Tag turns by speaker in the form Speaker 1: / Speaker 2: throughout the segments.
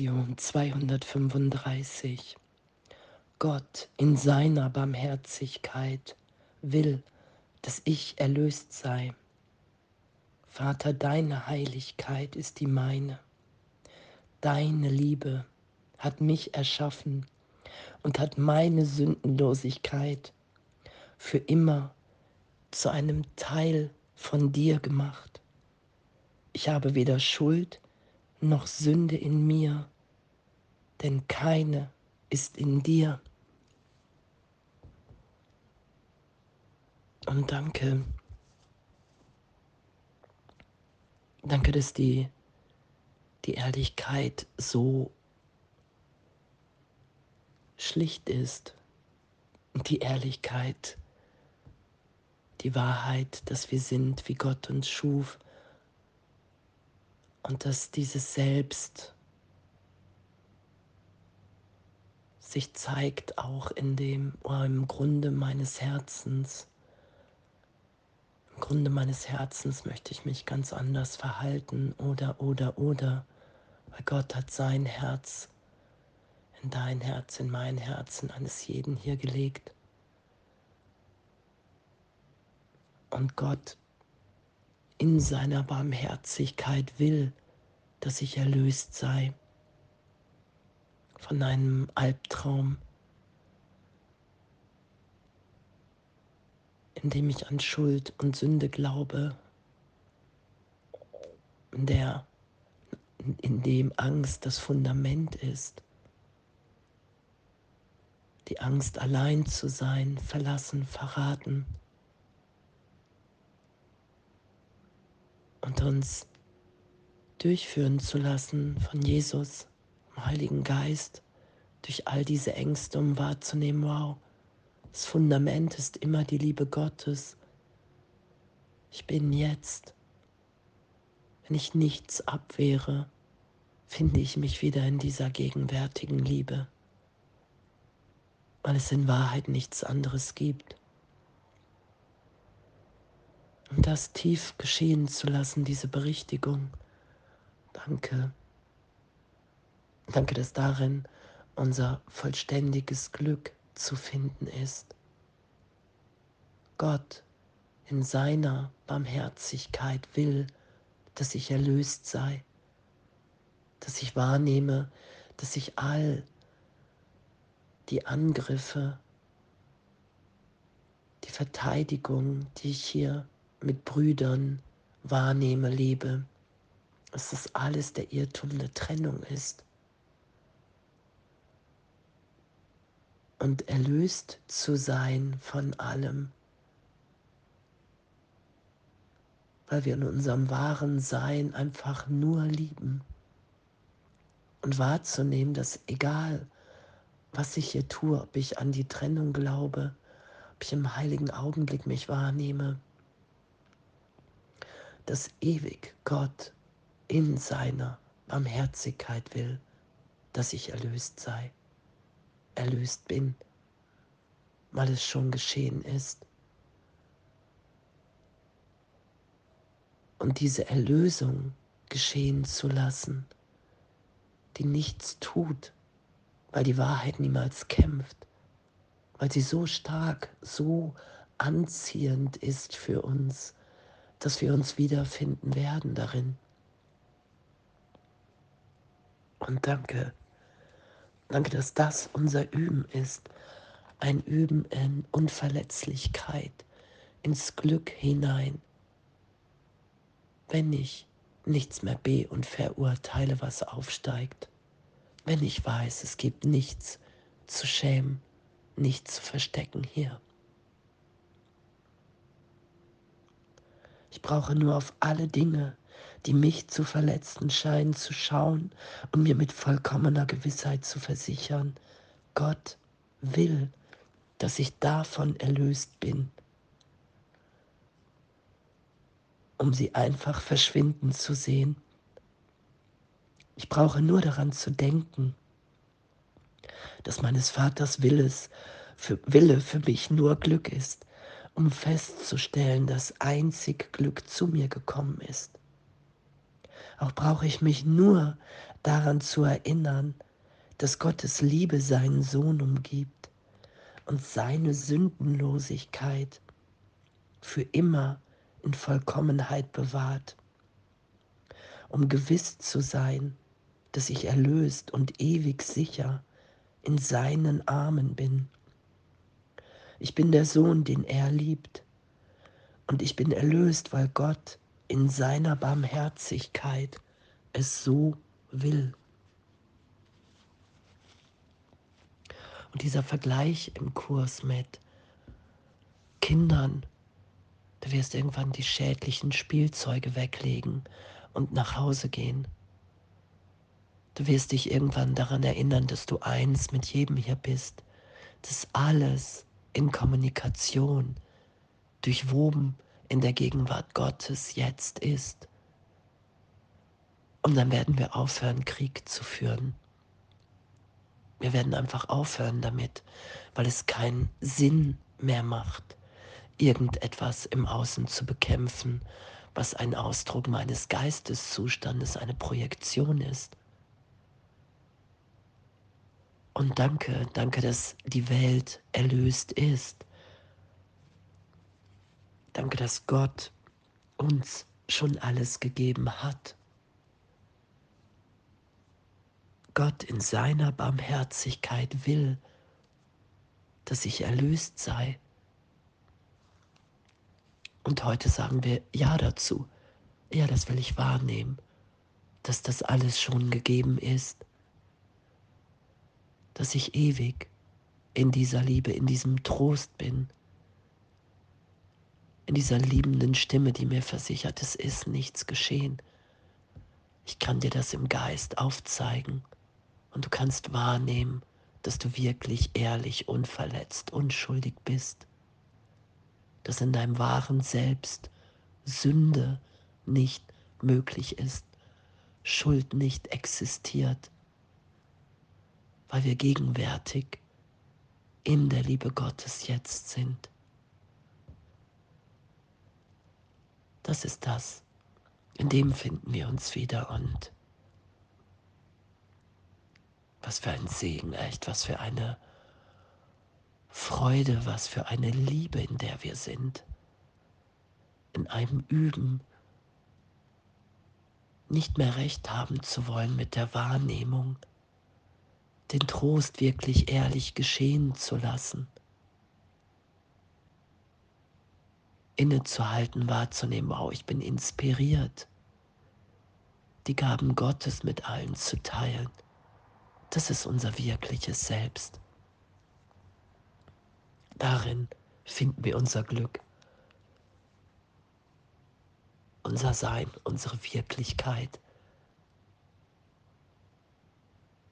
Speaker 1: Lektion 235 Gott in seiner Barmherzigkeit will, dass ich erlöst sei. Vater, deine Heiligkeit ist die meine. Deine Liebe hat mich erschaffen und hat meine Sündenlosigkeit für immer zu einem Teil von dir gemacht. Ich habe weder Schuld noch Sünde in mir, denn keine ist in dir. Und danke. Danke, dass die, die Ehrlichkeit so schlicht ist. Und die Ehrlichkeit, die Wahrheit, dass wir sind, wie Gott uns schuf. Und dass dieses Selbst sich zeigt auch in dem, oder im Grunde meines Herzens. Im Grunde meines Herzens möchte ich mich ganz anders verhalten oder, oder, oder, weil Gott hat sein Herz in dein Herz, in mein Herzen eines jeden hier gelegt. Und Gott in seiner Barmherzigkeit will, dass ich erlöst sei von einem Albtraum, indem ich an Schuld und Sünde glaube, in, der, in dem Angst das Fundament ist. Die Angst, allein zu sein, verlassen, verraten. Und uns durchführen zu lassen von Jesus, dem Heiligen Geist, durch all diese Ängste, um wahrzunehmen, wow, das Fundament ist immer die Liebe Gottes. Ich bin jetzt. Wenn ich nichts abwehre, finde ich mich wieder in dieser gegenwärtigen Liebe, weil es in Wahrheit nichts anderes gibt. Und das tief geschehen zu lassen, diese Berichtigung. Danke. Danke, dass darin unser vollständiges Glück zu finden ist. Gott in seiner Barmherzigkeit will, dass ich erlöst sei, dass ich wahrnehme, dass ich all die Angriffe, die Verteidigung, die ich hier mit Brüdern wahrnehme, lebe, dass das alles der Irrtum der Trennung ist. Und erlöst zu sein von allem, weil wir in unserem wahren Sein einfach nur lieben. Und wahrzunehmen, dass egal, was ich hier tue, ob ich an die Trennung glaube, ob ich im heiligen Augenblick mich wahrnehme, dass ewig Gott in seiner Barmherzigkeit will, dass ich erlöst sei erlöst bin, weil es schon geschehen ist. Und diese Erlösung geschehen zu lassen, die nichts tut, weil die Wahrheit niemals kämpft, weil sie so stark, so anziehend ist für uns, dass wir uns wiederfinden werden darin. Und danke Danke, dass das unser Üben ist. Ein Üben in Unverletzlichkeit, ins Glück hinein. Wenn ich nichts mehr be und verurteile, was aufsteigt. Wenn ich weiß, es gibt nichts zu schämen, nichts zu verstecken hier. Ich brauche nur auf alle Dinge die mich zu verletzen scheinen, zu schauen und mir mit vollkommener Gewissheit zu versichern, Gott will, dass ich davon erlöst bin, um sie einfach verschwinden zu sehen. Ich brauche nur daran zu denken, dass meines Vaters Willes für, Wille für mich nur Glück ist, um festzustellen, dass einzig Glück zu mir gekommen ist Auch brauche ich mich nur daran zu erinnern, dass Gottes Liebe seinen Sohn umgibt und seine Sündenlosigkeit für immer in Vollkommenheit bewahrt, um gewiss zu sein, dass ich erlöst und ewig sicher in seinen Armen bin. Ich bin der Sohn, den er liebt, und ich bin erlöst, weil Gott in seiner Barmherzigkeit es so will. Und dieser Vergleich im Kurs mit Kindern, du wirst irgendwann die schädlichen Spielzeuge weglegen und nach Hause gehen. Du wirst dich irgendwann daran erinnern, dass du eins mit jedem hier bist, dass alles in Kommunikation, durchwoben in der Gegenwart Gottes jetzt ist. Und dann werden wir aufhören, Krieg zu führen. Wir werden einfach aufhören damit, weil es keinen Sinn mehr macht, irgendetwas im Außen zu bekämpfen, was ein Ausdruck meines Geisteszustandes, eine Projektion ist. Und danke, danke, dass die Welt erlöst ist. Danke, dass Gott uns schon alles gegeben hat. Gott in seiner Barmherzigkeit will, dass ich erlöst sei. Und heute sagen wir Ja dazu. Ja, das will ich wahrnehmen, dass das alles schon gegeben ist dass ich ewig in dieser Liebe, in diesem Trost bin, in dieser liebenden Stimme, die mir versichert, es ist nichts geschehen. Ich kann dir das im Geist aufzeigen und du kannst wahrnehmen, dass du wirklich ehrlich, unverletzt, unschuldig bist, dass in deinem wahren Selbst Sünde nicht möglich ist, Schuld nicht existiert weil wir gegenwärtig in der Liebe Gottes jetzt sind. Das ist das. In dem finden wir uns wieder und was für ein Segen, echt, was für eine Freude, was für eine Liebe, in der wir sind. In einem Üben, nicht mehr recht haben zu wollen mit der Wahrnehmung, den Trost wirklich ehrlich geschehen zu lassen. Innezuhalten, wahrzunehmen, wow, ich bin inspiriert, die Gaben Gottes mit allen zu teilen. Das ist unser wirkliches Selbst. Darin finden wir unser Glück, unser Sein, unsere Wirklichkeit.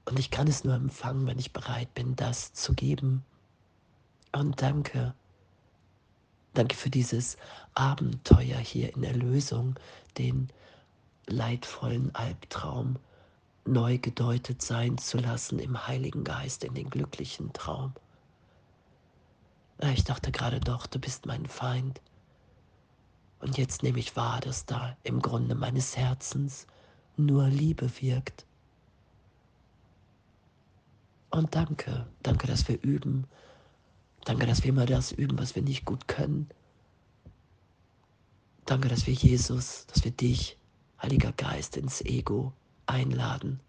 Speaker 1: Und ich kann es nur empfangen, wenn ich bereit bin, das zu geben. Und danke. Danke für dieses Abenteuer hier in Erlösung, den leidvollen Albtraum neu gedeutet sein zu lassen im Heiligen Geist, in den glücklichen Traum. Ich dachte gerade doch, du bist mein Feind. Und jetzt nehme ich wahr, dass da im Grunde meines Herzens nur Liebe wirkt und danke, danke, dass wir üben. Danke, dass wir immer das üben, was wir nicht gut können. Danke, dass wir Jesus, dass wir dich, Heiliger Geist, ins Ego einladen,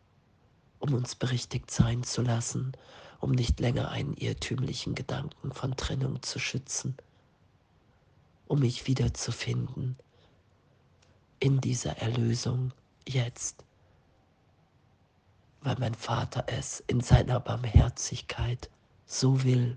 Speaker 1: um uns berichtigt sein zu lassen, um nicht länger einen irrtümlichen Gedanken von Trennung zu schützen, um mich wiederzufinden in dieser Erlösung jetzt weil mein Vater es in seiner Barmherzigkeit so will.